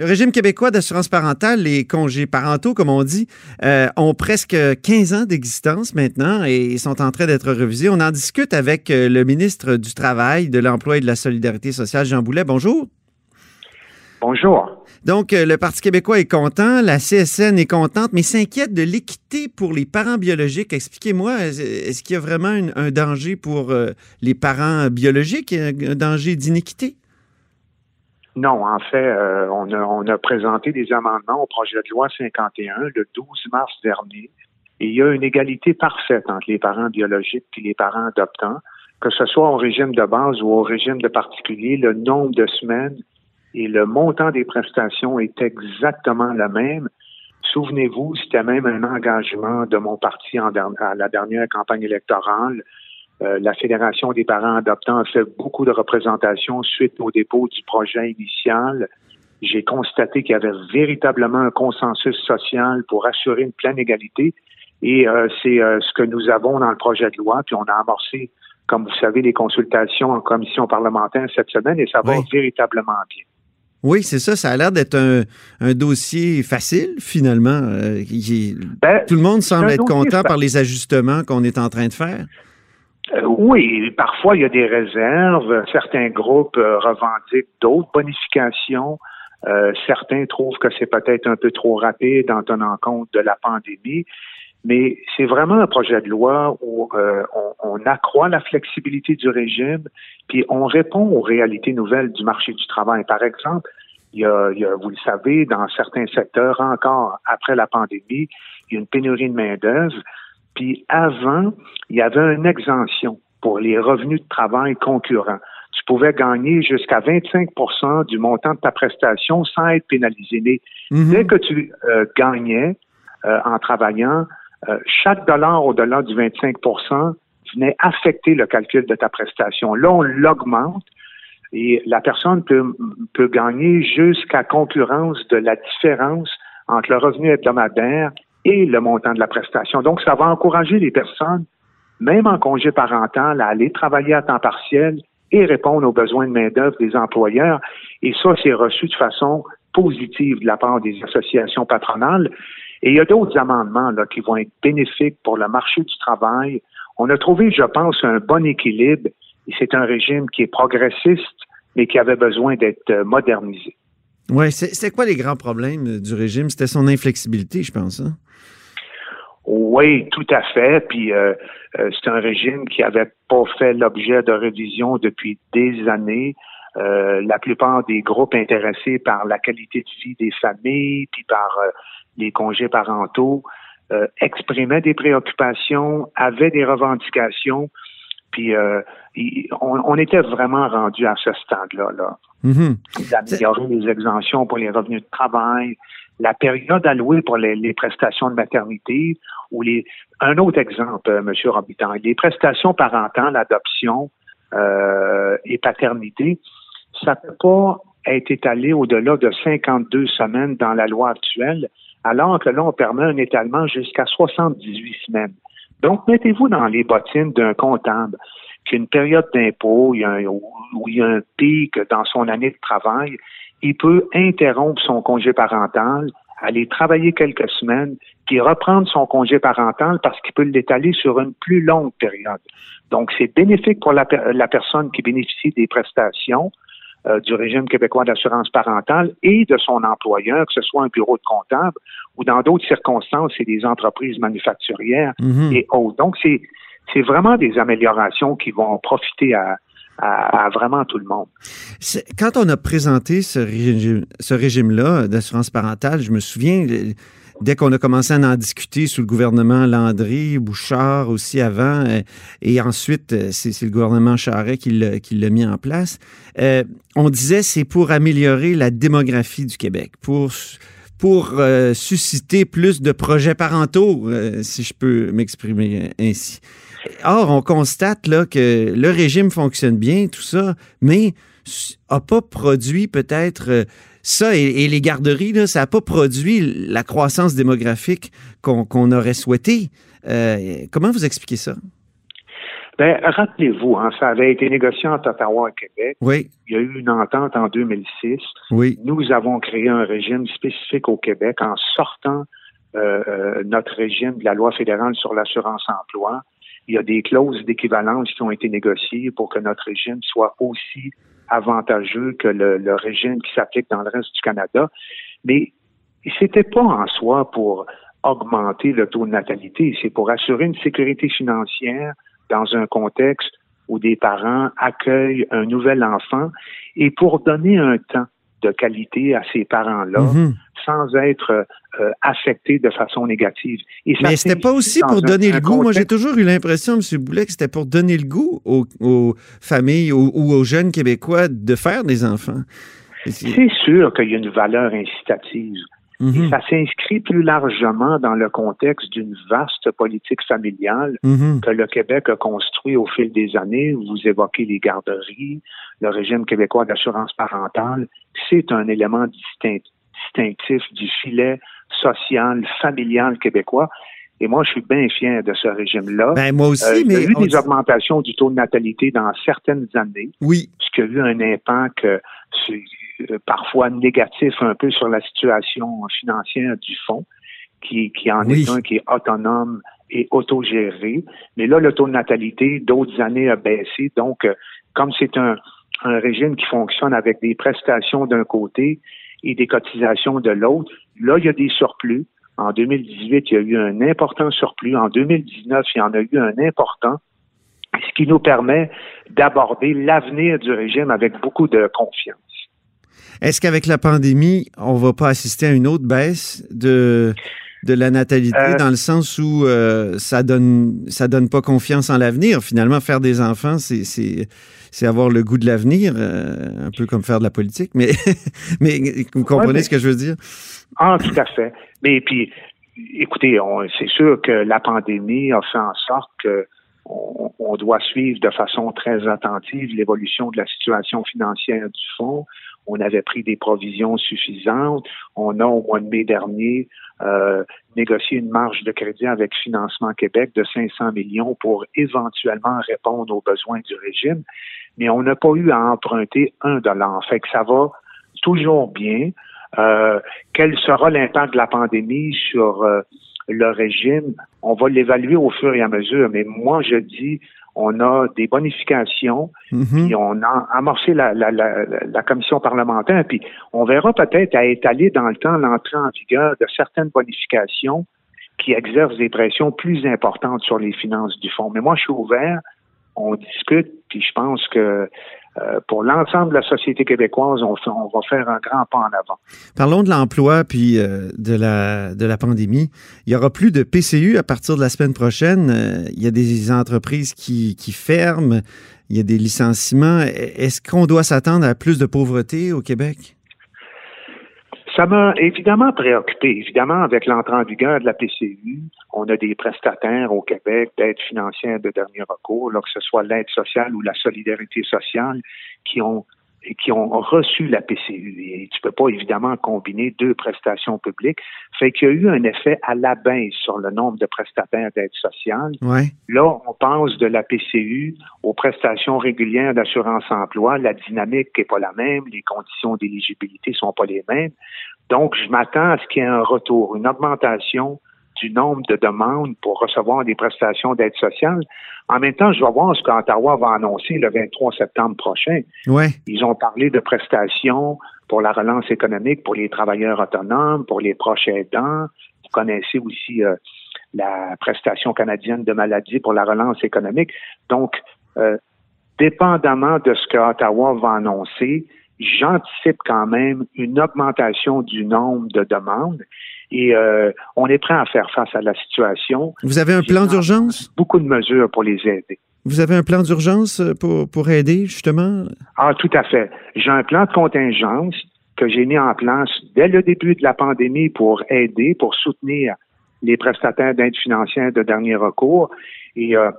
Le régime québécois d'assurance parentale, les congés parentaux, comme on dit, euh, ont presque 15 ans d'existence maintenant et sont en train d'être revisés. On en discute avec euh, le ministre du Travail, de l'Emploi et de la Solidarité sociale, Jean Boulet. Bonjour. Bonjour. Donc, euh, le Parti québécois est content, la CSN est contente, mais s'inquiète de l'équité pour les parents biologiques. Expliquez-moi, est-ce qu'il y a vraiment un danger pour les parents biologiques, un danger d'inéquité? Non, en fait, euh, on, a, présenté des amendements au projet de loi 51 le 12 mars dernier. Et il y a une égalité parfaite entre les parents biologiques et les parents adoptants, que ce soit au régime de base ou au régime de particulier, le nombre de semaines et le montant des prestations est exactement le même. Souvenez-vous, c'était même un engagement de mon parti en, à la dernière campagne électorale euh, la Fédération des parents adoptants a fait beaucoup de représentations suite au dépôt du projet initial. J'ai constaté qu'il y avait véritablement un consensus social pour assurer une pleine égalité. Et euh, c'est euh, ce que nous avons dans le projet de loi. Puis on a amorcé, comme vous savez, les consultations en commission parlementaire cette semaine et ça va véritablement bien. Oui, c'est ça. Ça a l'air d'être un, dossier facile, finalement. Ben, tout le monde semble être content par les ajustements qu'on est en train de faire. Euh, oui, parfois il y a des réserves. Certains groupes euh, revendiquent d'autres bonifications. Euh, certains trouvent que c'est peut-être un peu trop rapide en tenant compte de la pandémie. Mais c'est vraiment un projet de loi où on, accroît la flexibilité du régime, puis on répond aux réalités nouvelles du marché du travail. Par exemple, il y a, il y a vous le savez, dans certains secteurs, encore après la pandémie, il y a une pénurie de main-d'œuvre. Puis avant, il y avait une exemption pour les revenus de travail concurrents. Tu pouvais gagner jusqu'à 25% du montant de ta prestation sans être pénalisé. Mais mhm. dès que tu euh, gagnais euh, en travaillant, euh, chaque dollar au-delà du 25% venait affecter le calcul de ta prestation. Là, on l'augmente et la personne peut, peut gagner jusqu'à concurrence de la différence entre le revenu hebdomadaire et le montant de la prestation. Donc, ça va encourager les personnes, même en congé parental, à aller travailler à temps partiel et répondre aux besoins de main-d'œuvre des employeurs. Et ça, c'est reçu de façon positive de la part des associations patronales. Et il y a d'autres amendements là, qui vont être bénéfiques pour le marché du travail. On a trouvé, je pense, un bon équilibre et c'est un régime qui est progressiste, mais qui avait besoin d'être modernisé. Oui, c'est quoi les grands problèmes du régime? C'était son inflexibilité, je pense. Hein? Oui, tout à fait. Puis euh, euh, c'est un régime qui avait pas fait l'objet de révision depuis des années. Euh, la plupart des groupes intéressés par la qualité de vie des familles, puis par les congés parentaux, exprimaient des préoccupations, avaient des revendications, puis on, était vraiment rendu à ce stade-là, là. Mm-hmm. d'améliorer les exemptions pour les revenus de travail, la période allouée pour les, prestations de maternité ou les un autre exemple, euh, Monsieur Robitaille, les prestations parentales, adoption euh, et paternité, ça ne peut pas être étalé au-delà de 52 semaines dans la loi actuelle, alors que là, on permet un étalement jusqu'à 78 semaines. Donc, mettez-vous dans les bottines d'un comptable qui a une période d'impôt où il y a un pic dans son année de travail il peut interrompre son congé parental, aller travailler quelques semaines, puis reprendre son congé parental parce qu'il peut l'étaler sur une plus longue période. Donc, c'est bénéfique pour la, personne qui bénéficie des prestations euh, du régime québécois d'assurance parentale et de son employeur, que ce soit un bureau de comptable ou dans d'autres circonstances, c'est des entreprises manufacturières mm-hmm. et autres. Donc, c'est c'est vraiment des améliorations qui vont profiter à, à, vraiment tout le monde. Quand on a présenté ce régime-là d'assurance parentale, je me souviens, dès qu'on a commencé à en discuter sous le gouvernement Landry, Bouchard aussi avant, euh, et ensuite, euh, c'est le gouvernement Charest qui l'a mis en place, euh, on disait c'est pour améliorer la démographie du Québec, pour pour susciter plus de projets parentaux, si je peux m'exprimer ainsi. Or, on constate là, que le régime fonctionne bien, tout ça, mais n'a pas produit peut-être ça et, les garderies, là, ça n'a pas produit la croissance démographique qu'on aurait souhaité. Euh, comment vous expliquez ça? Ben, rappelez-vous, hein, ça avait été négocié entre Ottawa et Québec. Oui. Il y a eu une entente en 2006. Oui. Nous avons créé un régime spécifique au Québec en sortant euh, euh, notre régime de la loi fédérale sur l'assurance emploi. Il y a des clauses d'équivalence qui ont été négociées pour que notre régime soit aussi avantageux que le, régime qui s'applique dans le reste du Canada. Mais c'était pas en soi pour augmenter le taux de natalité, c'est pour assurer une sécurité financière dans un contexte où des parents accueillent un nouvel enfant et pour donner un temps de qualité à ces parents-là Mhm. sans être euh, affectés de façon négative. Et ça Mais c'était pas aussi pour donner un le goût. Moi, j'ai toujours eu l'impression, M. Boulet, que c'était pour donner le goût aux, aux familles ou, ou aux jeunes Québécois de faire des enfants. C'est sûr qu'il y a une valeur incitative. Et ça s'inscrit plus largement dans le contexte d'une vaste politique familiale Mhm. que le Québec a construit au fil des années. Vous évoquez les garderies, le régime québécois d'assurance parentale. C'est un élément distinct- distinctif du filet social, familial québécois. Et moi, je suis bien fier de ce régime-là. Ben, moi aussi, Euh, il y a eu des dit- augmentations du taux de natalité dans certaines années, Oui. ce qui a eu un impact sur- euh, parfois négatif un peu sur la situation financière du fonds, qui, qui en Oui. est un qui est autonome et autogéré. Mais là, le taux de natalité d'autres années a baissé. Donc, euh, comme c'est un, un régime qui fonctionne avec des prestations d'un côté et des cotisations de l'autre, là, il y a des surplus. En 2018, il y a eu un important surplus. En 2019, il y en a eu un important, ce qui nous permet d'aborder l'avenir du régime avec beaucoup de confiance. Est-ce qu'avec la pandémie, on va pas assister à une autre baisse de, de la natalité Euh, dans le sens où euh, ça donne ça donne pas confiance en l'avenir? Finalement, faire des enfants, c'est, avoir le goût de l'avenir, euh, un peu comme faire de la politique, mais, mais vous comprenez mais- ce que je veux dire? Ah, tout à fait. Mais puis, écoutez, c'est sûr que la pandémie a fait en sorte que on, on doit suivre de façon très attentive l'évolution de la situation financière du fonds. On avait pris des provisions suffisantes. On a, au mois de mai dernier, euh, négocié une marge de crédit avec Financement Québec de 500 millions pour éventuellement répondre aux besoins du régime. Mais on n'a pas eu à emprunter un dollar. Fait que ça va toujours bien. Euh, quel sera l'impact de la pandémie sur euh, le régime? On va l'évaluer au fur et à mesure, mais moi, je dis, on a des bonifications, Mhm. puis on a amorcé la, la, la, la commission parlementaire, puis on verra peut-être à étaler dans le temps l'entrée en vigueur de certaines bonifications qui exercent des pressions plus importantes sur les finances du fonds. Mais moi, je suis ouvert, on discute, puis je pense que euh, pour l'ensemble de la société québécoise, on, va faire un grand pas en avant. Parlons de l'emploi puis euh, de, la, de la pandémie. Il y aura plus de PCU à partir de la semaine prochaine. Euh, il y a des entreprises qui, qui ferment. Il y a des licenciements. Est-ce qu'on doit s'attendre à plus de pauvreté au Québec? Évidemment préoccupé. Évidemment, avec l'entrée en vigueur de la PCU, on a des prestataires au Québec d'aide financière de dernier recours, que ce soit l'aide sociale ou la solidarité sociale, qui ont qui ont reçu la PCU. Et tu peux pas évidemment combiner deux prestations publiques. Fait qu'il y a eu un effet à la baisse sur le nombre de prestataires d'aide sociale. Ouais. Là, on passe de la PCU aux prestations régulières d'assurance emploi. La dynamique n'est pas la même, les conditions d'éligibilité sont pas les mêmes. Donc, je m'attends à ce qu'il y ait un retour, une augmentation du nombre de demandes pour recevoir des prestations d'aide sociale. En même temps, je vais voir ce qu'Ottawa va annoncer le 23 septembre prochain. Ouais. Ils ont parlé de prestations pour la relance économique pour les travailleurs autonomes, pour les proches aidants. Vous connaissez aussi euh, la prestation canadienne de maladie pour la relance économique. Donc, euh, dépendamment de ce que Ottawa va annoncer, j'anticipe quand même une augmentation du nombre de demandes et euh, on est prêt à faire face à la situation. Vous avez un plan d'urgence? Beaucoup de mesures pour les aider. Vous avez un plan d'urgence euh, pour, pour aider, justement? Ah, tout à fait. J'ai un plan de contingence que j'ai mis en place dès le début de la pandémie pour aider, pour soutenir les prestataires d'aide financière de dernier recours. Et euh,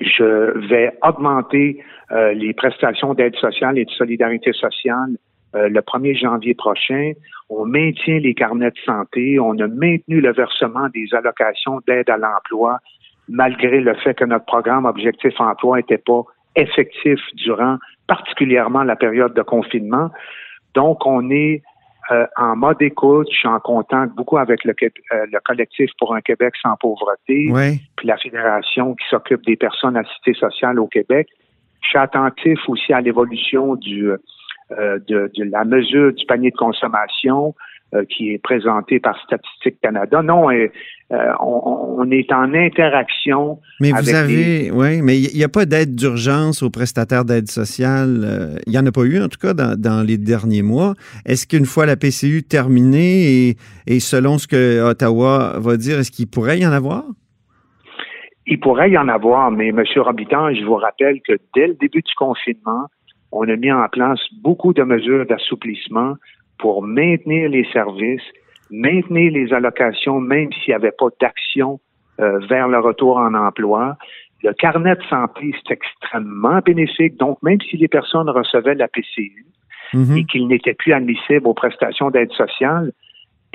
je vais augmenter euh, les prestations d'aide sociale et de solidarité sociale euh, le 1er janvier prochain. On maintient les carnets de santé. On a maintenu le versement des allocations d'aide à l'emploi malgré le fait que notre programme Objectif Emploi n'était pas effectif durant particulièrement la période de confinement. Donc, on est euh, en mode écoute, je suis en contact beaucoup avec le, euh, le collectif pour un Québec sans pauvreté, puis la fédération qui s'occupe des personnes à cité sociale au Québec. Je suis attentif aussi à l'évolution du euh, de, de, la mesure du panier de consommation, euh, qui est présenté par Statistique Canada. Non, euh, on, on, est en interaction. Mais vous avez, oui, mais il n'y a pas d'aide d'urgence aux prestataires d'aide sociale. Il n'y en a pas eu, en tout cas, dans, dans les derniers mois. Est-ce qu'une fois la PCU terminée et, et selon ce que Ottawa va dire, est-ce qu'il pourrait y en avoir? Il pourrait y en avoir, mais M. Robitan, je vous rappelle que dès le début du confinement, on a mis en place beaucoup de mesures d'assouplissement pour maintenir les services, maintenir les allocations, même s'il n'y avait pas d'action euh, vers le retour en emploi. Le carnet de santé, c'est extrêmement bénéfique. Donc, même si les personnes recevaient la PCU mhm. et qu'ils n'étaient plus admissibles aux prestations d'aide sociale,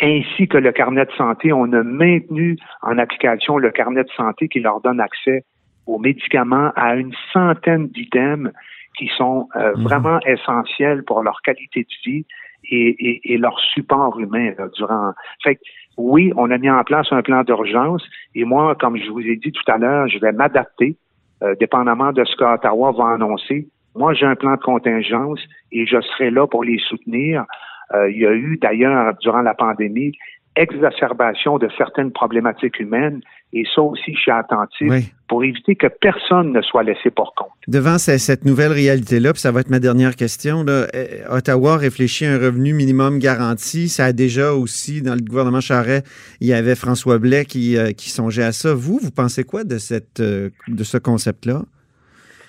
ainsi que le carnet de santé, on a maintenu en application le carnet de santé qui leur donne accès aux médicaments à une centaine d'items qui sont euh, mhm. vraiment essentiels pour leur qualité de vie et, leur support humain durant. Fait oui, on a mis en place un plan d'urgence et moi, comme je vous ai dit tout à l'heure, je vais m'adapter, euh, dépendamment de ce qu'Ottawa va annoncer. Moi, j'ai un plan de contingence et je serai là pour les soutenir. Euh, il y a eu d'ailleurs, durant la pandémie, exacerbation de certaines problématiques humaines. Et ça aussi, je suis attentif pour éviter que personne ne soit laissé pour compte. Devant cette nouvelle réalité-là, puis ça va être ma dernière question, là, euh, Ottawa réfléchit à un revenu minimum garanti. Ça a déjà aussi, dans le gouvernement Charret, il y avait François Blais qui, euh, qui songeait à ça. Vous, vous pensez quoi de, cette, euh, de ce concept-là?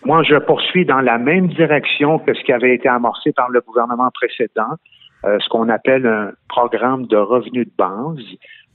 Moi, je poursuis dans la même direction que ce qui avait été amorcé par le gouvernement précédent. Euh, ce qu'on appelle un programme de revenus de base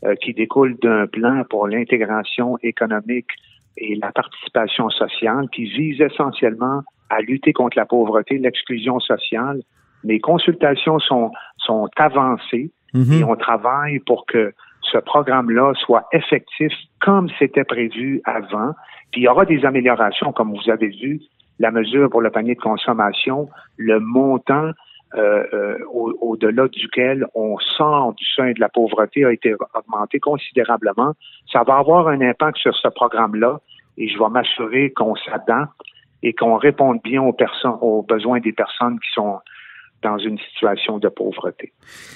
euh, qui découle d'un plan pour l'intégration économique et la participation sociale qui vise essentiellement à lutter contre la pauvreté, l'exclusion sociale. Les consultations sont, sont avancées mhm. et on travaille pour que ce programme-là soit effectif comme c'était prévu avant. Puis il y aura des améliorations, comme vous avez vu, la mesure pour le panier de consommation, le montant euh, euh, au-delà duquel on sort du sein de la pauvreté a été augmenté considérablement. Ça va avoir un impact sur ce programme-là et je vais m'assurer qu'on s'adapte et qu'on réponde bien aux, personnes, aux besoins des personnes qui sont dans une situation de pauvreté.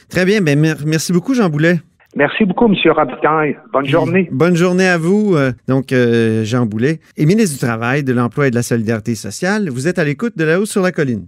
Très bien. Ben, merci beaucoup, Jean Boulet. Merci beaucoup, M. Robitaille. Bonne journée. Bonne journée à vous. Euh, donc, Jean Boulet et ministre du Travail, de l'Emploi et de la Solidarité sociale. Vous êtes à l'écoute de la hausse sur la colline.